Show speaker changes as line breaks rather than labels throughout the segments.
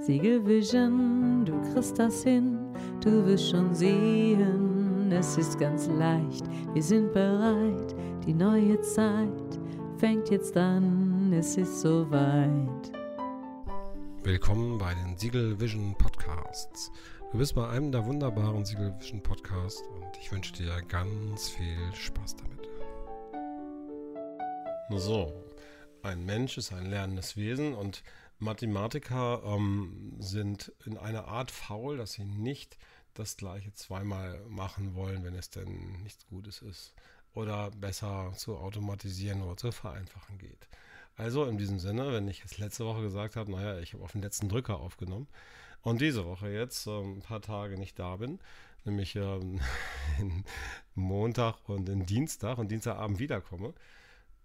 Siegelvision, du kriegst das hin, du wirst schon sehen, es ist ganz leicht, wir sind bereit, die neue Zeit fängt jetzt an, es ist soweit.
Willkommen bei den Siegel Vision Podcasts. Du bist bei einem der wunderbaren Siegel Vision Podcasts und ich wünsche dir ganz viel Spaß damit. So, ein Mensch ist ein lernendes Wesen und Mathematiker ähm, sind in einer Art faul, dass sie nicht das gleiche zweimal machen wollen, wenn es denn nichts Gutes ist. Oder besser zu automatisieren oder zu vereinfachen geht. Also in diesem Sinne, wenn ich es letzte Woche gesagt habe, naja, ich habe auf den letzten Drücker aufgenommen und diese Woche jetzt ähm, ein paar Tage nicht da bin, nämlich ähm, Montag und in Dienstag und Dienstagabend wiederkomme,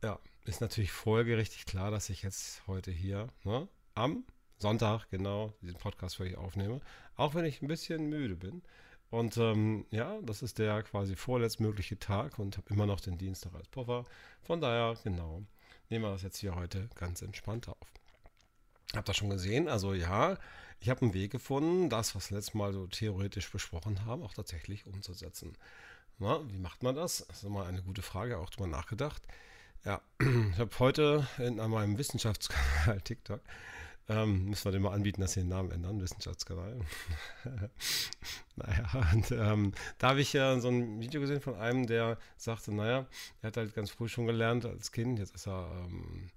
ja, ist natürlich folgerichtig klar, dass ich jetzt heute hier ne, am Sonntag genau diesen Podcast für euch aufnehme, auch wenn ich ein bisschen müde bin. Und ähm, ja, das ist der quasi vorletztmögliche Tag und habe immer noch den Dienstag als Puffer. Von daher, genau, nehmen wir das jetzt hier heute ganz entspannt auf. Habt ihr schon gesehen? Also ja, ich habe einen Weg gefunden, das, was wir letztes Mal so theoretisch besprochen haben, auch tatsächlich umzusetzen. Na, wie macht man das? Das ist immer eine gute Frage, auch drüber nachgedacht. Ja, ich habe heute in meinem Wissenschaftskanal TikTok ähm, müssen wir dem mal anbieten, dass sie den Namen ändern, Wissenschaftskanal. naja, und ähm, da habe ich ja so ein Video gesehen von einem, der sagte, naja, er hat halt ganz früh schon gelernt als Kind, jetzt ist er ähm,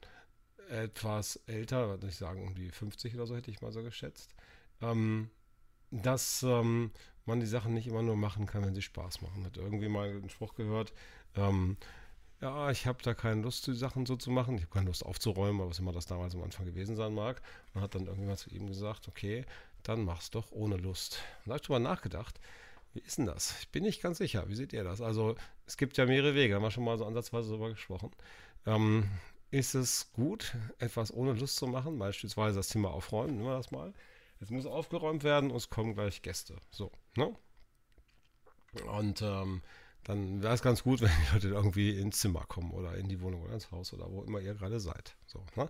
etwas älter, würde ich sagen, um die 50 oder so hätte ich mal so geschätzt, ähm, dass ähm, man die Sachen nicht immer nur machen kann, wenn sie Spaß machen. Hat irgendwie mal einen Spruch gehört, ähm, ja, ich habe da keine Lust, die Sachen so zu machen. Ich habe keine Lust aufzuräumen, was immer das damals am Anfang gewesen sein mag. Und hat dann irgendwann zu ihm gesagt, okay, dann mach's doch ohne Lust. Und da habe ich drüber nachgedacht, wie ist denn das? Ich bin nicht ganz sicher. Wie seht ihr das? Also, es gibt ja mehrere Wege, haben wir schon mal so ansatzweise darüber gesprochen. Ähm, ist es gut, etwas ohne Lust zu machen? Beispielsweise das Thema aufräumen, nehmen wir das mal. Es muss aufgeräumt werden und es kommen gleich Gäste. So, ne? Und ähm, dann wäre es ganz gut, wenn die Leute irgendwie ins Zimmer kommen oder in die Wohnung oder ins Haus oder wo immer ihr gerade seid. So, ne?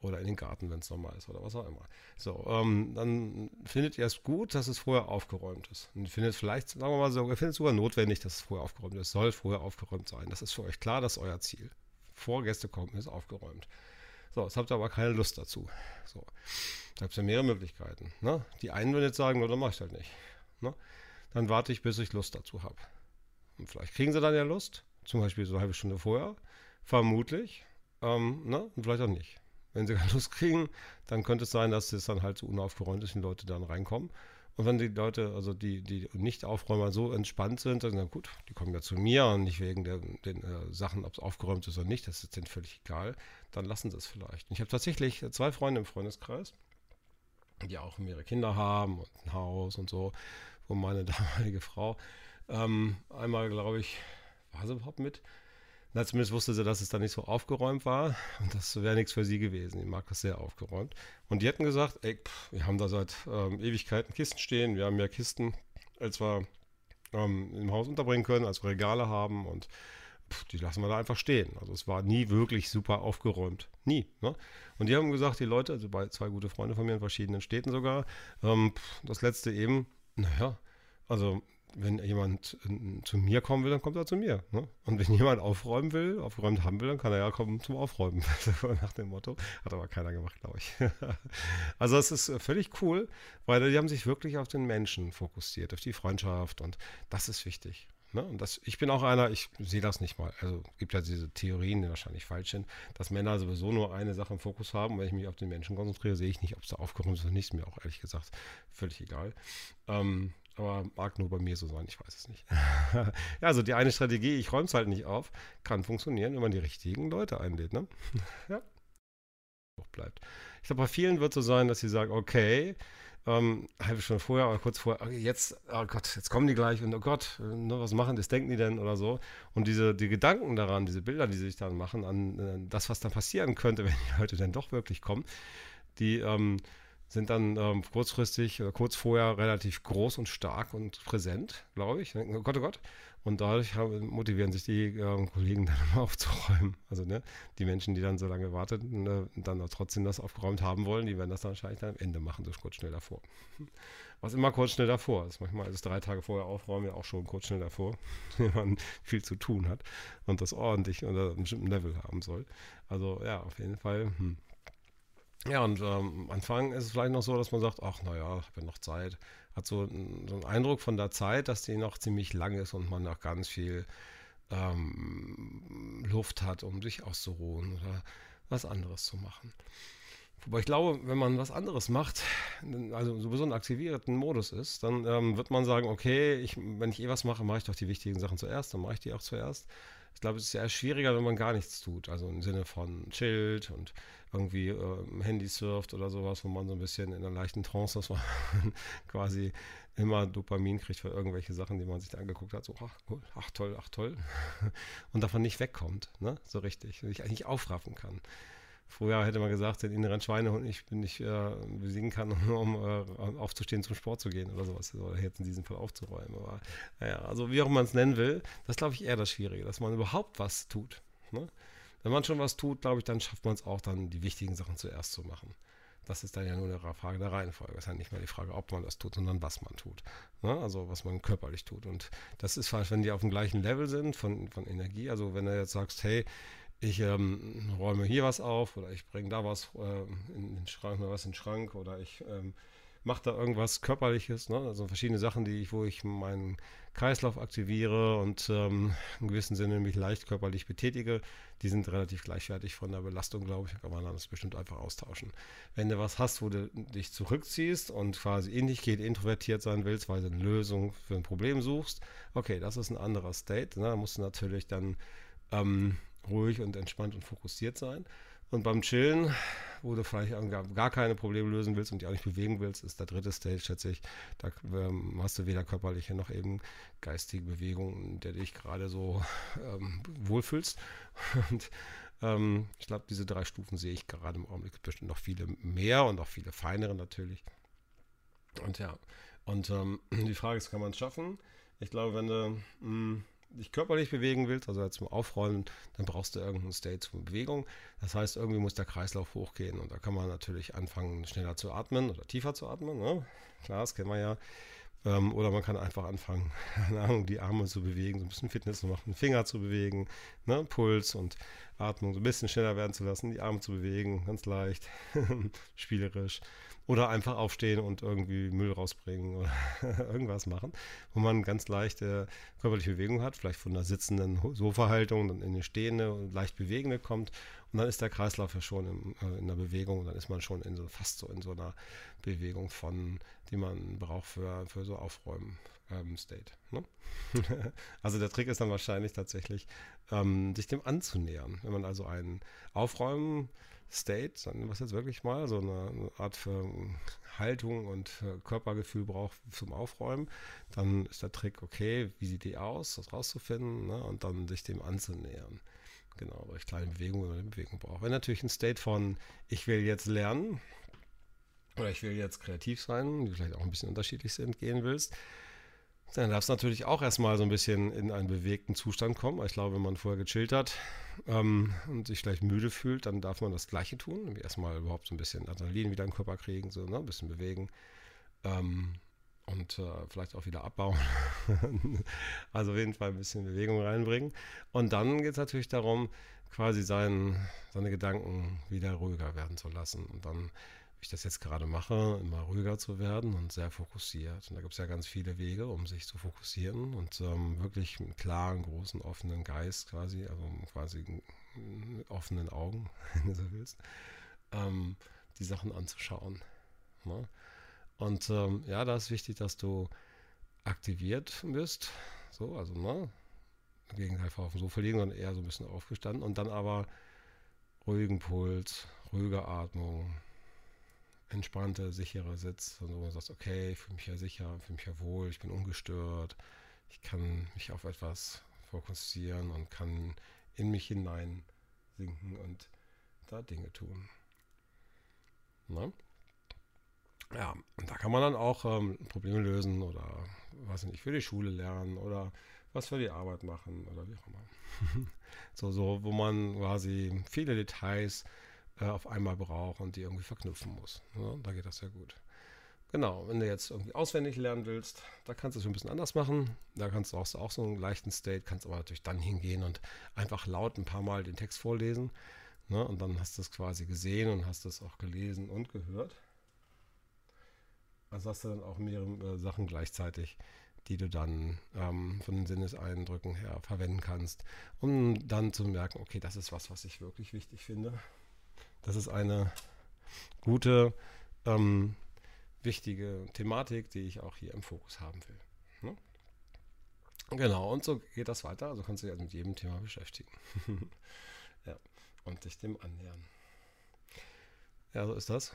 Oder in den Garten, wenn es normal ist oder was auch immer. So, ähm, dann findet ihr es gut, dass es vorher aufgeräumt ist. Und findet vielleicht, sagen wir mal so, ihr findet es sogar notwendig, dass es vorher aufgeräumt ist. Es soll vorher aufgeräumt sein. Das ist für euch klar, das ist euer Ziel. Vor Gäste kommen, ist aufgeräumt. So, jetzt habt ihr aber keine Lust dazu. So, da es ja mehrere Möglichkeiten. Ne? Die einen würden jetzt sagen, oder mache ich halt nicht. Ne? Dann warte ich, bis ich Lust dazu habe. Und vielleicht kriegen sie dann ja Lust, zum Beispiel so eine halbe Stunde vorher, vermutlich, ähm, ne? und vielleicht auch nicht. Wenn sie keine Lust kriegen, dann könnte es sein, dass es dann halt so unaufgeräumt ist und Leute dann reinkommen. Und wenn die Leute, also die, die nicht Aufräumer so entspannt sind, dann sagen, gut, die kommen ja zu mir und nicht wegen der, den äh, Sachen, ob es aufgeräumt ist oder nicht, das ist denen völlig egal, dann lassen sie es vielleicht. Und ich habe tatsächlich zwei Freunde im Freundeskreis, die auch mehrere Kinder haben und ein Haus und so, wo meine damalige Frau ähm, einmal, glaube ich, war sie überhaupt mit? Na, zumindest wusste sie, dass es da nicht so aufgeräumt war. Und das wäre nichts für sie gewesen. Ich mag das sehr aufgeräumt. Und die hätten gesagt, ey, pff, wir haben da seit ähm, Ewigkeiten Kisten stehen. Wir haben mehr Kisten, als wir ähm, im Haus unterbringen können, als wir Regale haben. Und pff, die lassen wir da einfach stehen. Also es war nie wirklich super aufgeräumt. Nie. Ne? Und die haben gesagt, die Leute, also zwei gute Freunde von mir in verschiedenen Städten sogar, ähm, pff, das letzte eben, naja, also wenn jemand äh, zu mir kommen will, dann kommt er zu mir. Ne? Und wenn jemand aufräumen will, aufgeräumt haben will, dann kann er ja kommen zum Aufräumen. Nach dem Motto. Hat aber keiner gemacht, glaube ich. also es ist völlig cool, weil die haben sich wirklich auf den Menschen fokussiert, auf die Freundschaft und das ist wichtig. Ne? Und das, ich bin auch einer, ich sehe das nicht mal. Also es gibt ja diese Theorien, die wahrscheinlich falsch sind, dass Männer sowieso nur eine Sache im Fokus haben. Wenn ich mich auf den Menschen konzentriere, sehe ich nicht, ob es da aufgeräumt ist oder nicht. Ist mir auch ehrlich gesagt völlig egal. Ähm, aber mag nur bei mir so sein, ich weiß es nicht. ja, also die eine Strategie, ich räume es halt nicht auf, kann funktionieren, wenn man die richtigen Leute einlädt, ne? ja. bleibt. Ich glaube, bei vielen wird es so sein, dass sie sagen, okay, ähm, halbe Stunde vorher oder kurz vorher, okay, jetzt, oh Gott, jetzt kommen die gleich und oh Gott, ne, was machen das, denken die denn oder so. Und diese, die Gedanken daran, diese Bilder, die sie sich dann machen, an äh, das, was dann passieren könnte, wenn die Leute dann doch wirklich kommen, die, ähm, sind dann ähm, kurzfristig oder kurz vorher relativ groß und stark und präsent, glaube ich. Oh Gott, oh Gott. Und dadurch haben, motivieren sich die ähm, Kollegen dann immer aufzuräumen. Also ne, die Menschen, die dann so lange warten ne, und dann trotzdem das aufgeräumt haben wollen, die werden das dann wahrscheinlich dann am Ende machen, so kurz schnell davor. Was immer kurz schnell davor ist. Manchmal ist es drei Tage vorher aufräumen ja auch schon kurz schnell davor, wenn man viel zu tun hat und das ordentlich unter einem bestimmten Level haben soll. Also ja, auf jeden Fall. Hm. Ja, und ähm, am Anfang ist es vielleicht noch so, dass man sagt, ach naja, ich habe ja noch Zeit. Hat so, so einen Eindruck von der Zeit, dass die noch ziemlich lang ist und man noch ganz viel ähm, Luft hat, um sich auszuruhen oder was anderes zu machen. Wobei ich glaube, wenn man was anderes macht, also sowieso einen aktivierten Modus ist, dann ähm, wird man sagen, okay, ich, wenn ich eh was mache, mache ich doch die wichtigen Sachen zuerst, dann mache ich die auch zuerst. Ich glaube, es ist ja schwieriger, wenn man gar nichts tut. Also im Sinne von chillt und irgendwie äh, Handy surft oder sowas, wo man so ein bisschen in einer leichten Trance wo man quasi immer Dopamin kriegt für irgendwelche Sachen, die man sich da angeguckt hat. So, ach, cool, ach toll, ach toll. Und davon nicht wegkommt, ne? So richtig. Und ich eigentlich aufraffen kann. Früher hätte man gesagt, den inneren Schweinehund nicht, nicht äh, besiegen kann, um äh, aufzustehen, zum Sport zu gehen oder sowas. Oder jetzt in diesem Fall aufzuräumen. Aber naja, also wie auch man es nennen will, das glaube ich eher das Schwierige, dass man überhaupt was tut. Ne? Wenn man schon was tut, glaube ich, dann schafft man es auch, dann die wichtigen Sachen zuerst zu machen. Das ist dann ja nur eine Frage der Reihenfolge. Es ist ja nicht mehr die Frage, ob man das tut, sondern was man tut. Ne? Also was man körperlich tut. Und das ist falsch, wenn die auf dem gleichen Level sind von, von Energie. Also wenn du jetzt sagst, hey, ich ähm, räume hier was auf oder ich bringe da was äh, in den Schrank, mal was in den Schrank oder ich ähm, mache da irgendwas Körperliches, ne? also verschiedene Sachen, die ich, wo ich meinen Kreislauf aktiviere und ähm, in gewissem Sinne mich leicht körperlich betätige, die sind relativ gleichwertig von der Belastung, glaube ich, kann man das bestimmt einfach austauschen. Wenn du was hast, wo du dich zurückziehst und quasi in dich geht, introvertiert sein willst, weil du eine Lösung für ein Problem suchst, okay, das ist ein anderer State, ne? da musst du natürlich dann ähm, ruhig und entspannt und fokussiert sein. Und beim Chillen, wo du vielleicht gar keine Probleme lösen willst und dich auch nicht bewegen willst, ist der dritte Stage tatsächlich, da ähm, hast du weder körperliche noch eben geistige Bewegung, in der dich gerade so ähm, wohlfühlst. Und ähm, ich glaube, diese drei Stufen sehe ich gerade im Augenblick bestimmt noch viele mehr und auch viele feinere natürlich. Und ja, und ähm, die Frage ist, kann man es schaffen? Ich glaube, wenn du mh, mm, dich körperlich bewegen willst, also zum Aufrollen, dann brauchst du irgendeinen State zur Bewegung. Das heißt, irgendwie muss der Kreislauf hochgehen und da kann man natürlich anfangen, schneller zu atmen oder tiefer zu atmen. Ne? Klar, das kennen wir ja. Ähm, oder man kann einfach anfangen, keine Ahnung, die Arme zu bewegen, so ein bisschen Fitness zu machen, Finger zu bewegen, ne? Puls und Atmung so ein bisschen schneller werden zu lassen, die Arme zu bewegen, ganz leicht, spielerisch. Oder einfach aufstehen und irgendwie Müll rausbringen oder irgendwas machen, wo man ganz leichte körperliche Bewegung hat, vielleicht von der sitzenden Sofahaltung dann in eine stehende und leicht bewegende kommt. Und dann ist der Kreislauf ja schon in, äh, in der Bewegung und dann ist man schon in so, fast so in so einer Bewegung von, die man braucht für, für so Aufräumen. Ähm, State. Ne? also der Trick ist dann wahrscheinlich tatsächlich, ähm, sich dem anzunähern. Wenn man also einen Aufräumen State, dann was jetzt wirklich mal, so eine, Art für Haltung und Körpergefühl braucht zum Aufräumen, dann ist der Trick, okay, wie sieht die aus, das rauszufinden ne, und dann sich dem anzunähern. Genau, durch kleine Bewegungen oder Bewegung braucht. Wenn natürlich ein State von, ich will jetzt lernen oder ich will jetzt kreativ sein, die vielleicht auch ein bisschen unterschiedlich sind, gehen willst, dann darf es natürlich auch erstmal so ein bisschen in einen bewegten Zustand kommen. Ich glaube, wenn man vorher gechillt hat ähm, und sich vielleicht müde fühlt, dann darf man das Gleiche tun. Erstmal überhaupt so ein bisschen Adrenalin wieder in den Körper kriegen, so ne? ein bisschen bewegen ähm, und äh, vielleicht auch wieder abbauen. also auf jeden Fall ein bisschen Bewegung reinbringen. Und dann geht es natürlich darum, quasi sein, seine Gedanken wieder ruhiger werden zu lassen. Und dann ich das jetzt gerade mache, immer ruhiger zu werden und sehr fokussiert. Und da gibt es ja ganz viele Wege, um sich zu fokussieren und ähm, wirklich mit klaren, großen, offenen Geist quasi, also quasi mit offenen Augen, wenn du so willst, ähm, die Sachen anzuschauen. Ne? Und ähm, ja, da ist wichtig, dass du aktiviert bist. So, also, ne? Im Gegenteil auf dem Sofa liegen, sondern eher so ein bisschen aufgestanden und dann aber ruhigen Puls, ruhige Atmung, entspannter, sicherer Sitz, wo du sagst, okay, ich fühle mich ja sicher, fühle mich ja wohl, ich bin ungestört, ich kann mich auf etwas fokussieren und kann in mich hinein sinken und da Dinge tun. Na? Ja, und da kann man dann auch ähm, Probleme lösen oder was nicht, für die Schule lernen oder was für die Arbeit machen oder wie auch immer. so, so, wo man quasi viele Details äh, auf einmal braucht und die irgendwie verknüpfen muss. Ja, da geht das sehr gut. Genau, wenn du jetzt irgendwie auswendig lernen willst, da kannst du es ein bisschen anders machen. Da kannst du auch, auch so einen leichten State, kannst aber natürlich dann hingehen und einfach laut ein paar Mal den Text vorlesen. Ne? Und dann hast du es quasi gesehen und hast es auch gelesen und gehört. Also hast du dann auch mehrere äh, Sachen gleichzeitig, die du dann ähm, von den Sinneseindrücken her verwenden kannst, um dann zu merken, okay, das ist was, was ich wirklich wichtig finde. Das ist eine gute, ähm, wichtige Thematik, die ich auch hier im Fokus haben will. Ne? Genau, und so geht das weiter. Also kannst du dich also mit jedem Thema beschäftigen. ja, und dich dem annähern. Ja, so ist das.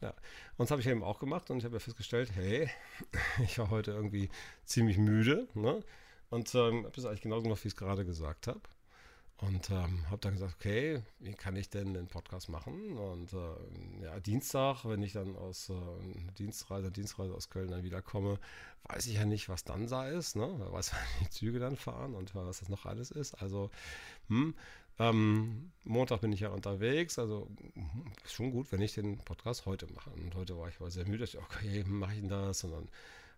Ja, und das habe ich eben auch gemacht und ich habe ja festgestellt, hey, ich war heute irgendwie ziemlich müde. Ne? Und ähm, habe das eigentlich genauso gemacht, wie ich es gerade gesagt habe. Und ähm, habe dann gesagt, okay, wie kann ich denn den Podcast machen? Und äh, ja, Dienstag, wenn ich dann aus äh, Dienstreise, Dienstreise aus Köln dann wiederkomme, weiß ich ja nicht, was dann da ist. Ne? Wer weiß, wann die Züge dann fahren und was das noch alles ist. Also, hm, ähm, Montag bin ich ja unterwegs, also hm, ist schon gut, wenn ich den Podcast heute mache. Und heute war ich war sehr müde, ich dachte, okay, mache ich denn das? Und dann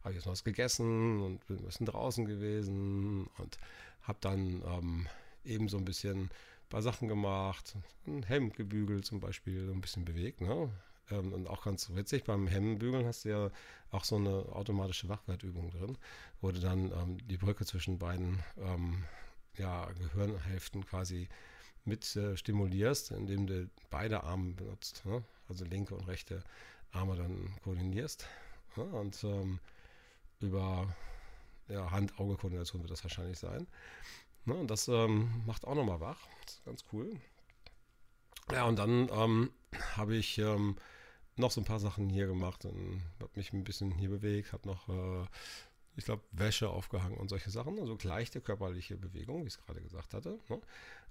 habe ich jetzt noch was gegessen und bin ein bisschen draußen gewesen und habe dann ähm, eben so ein bisschen ein paar Sachen gemacht, ein Hemd gebügelt zum Beispiel, so ein bisschen bewegt. Ne? Ähm, und auch ganz witzig, beim Hemdenbügeln hast du ja auch so eine automatische Wachwertübung drin, wo du dann ähm, die Brücke zwischen beiden ähm, ja, Gehirnhälften quasi mit äh, stimulierst, indem du beide Arme benutzt, ne? also linke und rechte Arme dann koordinierst. Ne? Und ähm, über ja, Hand-Auge-Koordination wird das wahrscheinlich sein. Ne, und das ähm, macht auch nochmal wach. Das ist ganz cool. Ja, und dann ähm, habe ich ähm, noch so ein paar Sachen hier gemacht und habe mich ein bisschen hier bewegt, habe noch, äh, ich glaube, Wäsche aufgehangen und solche Sachen. Also leichte körperliche Bewegung, wie ich es gerade gesagt hatte. Ne?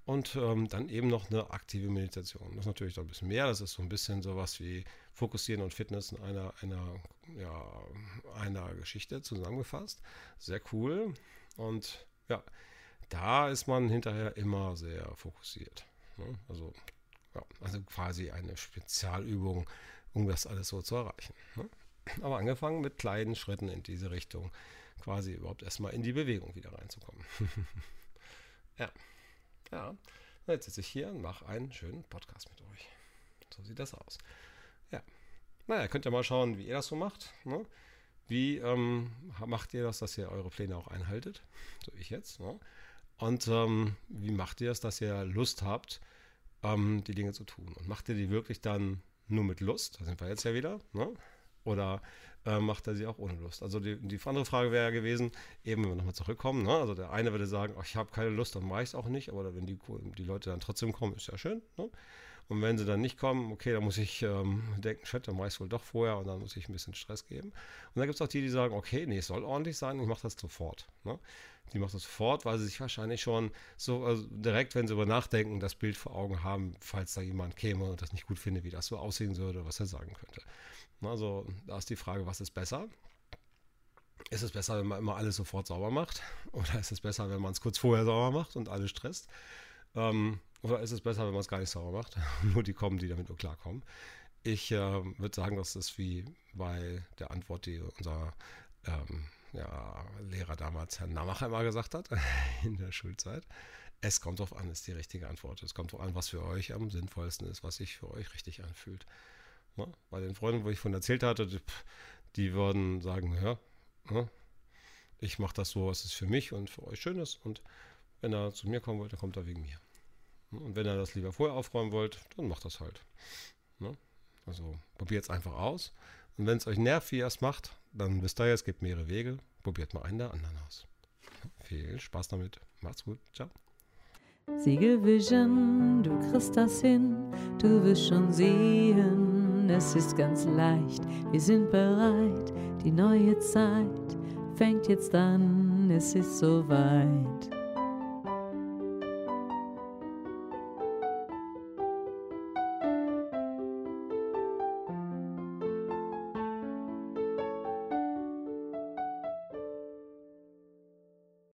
Und ähm, dann eben noch eine aktive Meditation. Das ist natürlich noch ein bisschen mehr. Das ist so ein bisschen sowas wie Fokussieren und Fitness in einer, einer, ja, einer Geschichte zusammengefasst. Sehr cool. Und ja, da ist man hinterher immer sehr fokussiert. Ne? Also, ja, also quasi eine Spezialübung, um das alles so zu erreichen. Ne? Aber angefangen mit kleinen Schritten in diese Richtung, quasi überhaupt erstmal in die Bewegung wieder reinzukommen. ja. Ja. Jetzt sitze ich hier und mache einen schönen Podcast mit euch. So sieht das aus. Ja. Naja, könnt ihr mal schauen, wie ihr das so macht. Ne? Wie ähm, macht ihr das, dass ihr eure Pläne auch einhaltet? So ich jetzt. Ne? Und ähm, wie macht ihr es, dass ihr Lust habt, ähm, die Dinge zu tun? Und macht ihr die wirklich dann nur mit Lust? Da sind wir jetzt ja wieder. Ne? Oder äh, macht er sie auch ohne Lust? Also die, die andere Frage wäre ja gewesen, eben wenn wir nochmal zurückkommen, ne? also der eine würde sagen, oh, ich habe keine Lust, dann mache ich es auch nicht, aber wenn die, die Leute dann trotzdem kommen, ist ja schön. Ne? Und wenn sie dann nicht kommen, okay, dann muss ich ähm, denken, shit, dann mache ich es wohl doch vorher und dann muss ich ein bisschen Stress geben. Und dann gibt es auch die, die sagen, okay, nee, es soll ordentlich sein, ich mache das sofort. Ne? Die macht das sofort, weil sie sich wahrscheinlich schon so also direkt, wenn sie über nachdenken, das Bild vor Augen haben, falls da jemand käme und das nicht gut finde, wie das so aussehen würde, was er sagen könnte. Also da ist die Frage, was ist besser? Ist es besser, wenn man immer alles sofort sauber macht? Oder ist es besser, wenn man es kurz vorher sauber macht und alles stresst? Ähm, oder ist es besser, wenn man es gar nicht sauber macht? Nur die kommen, die damit nur klarkommen. Ich äh, würde sagen, das ist wie bei der Antwort, die unser ähm, ja, Lehrer damals, Herr Namacher, immer gesagt hat, in der Schulzeit. Es kommt darauf an, ist die richtige Antwort. Es kommt darauf an, was für euch am sinnvollsten ist, was sich für euch richtig anfühlt. Ja, bei den Freunden, wo ich von erzählt hatte, die, die würden sagen, ja, ja ich mache das so, was es für mich und für euch schön ist. Und wenn er zu mir kommen wollte, kommt er wegen mir. Und wenn ihr das lieber vorher aufräumen wollt, dann macht das halt. Ne? Also probiert es einfach aus. Und wenn es euch nervt, wie ihr es macht, dann wisst ihr ja, es gibt mehrere Wege. Probiert mal einen der anderen aus. Viel Spaß damit. Macht's gut. Ciao.
Siegel Vision, du kriegst das hin, du wirst schon sehen, es ist ganz leicht, wir sind bereit, die neue Zeit fängt jetzt an, es ist soweit.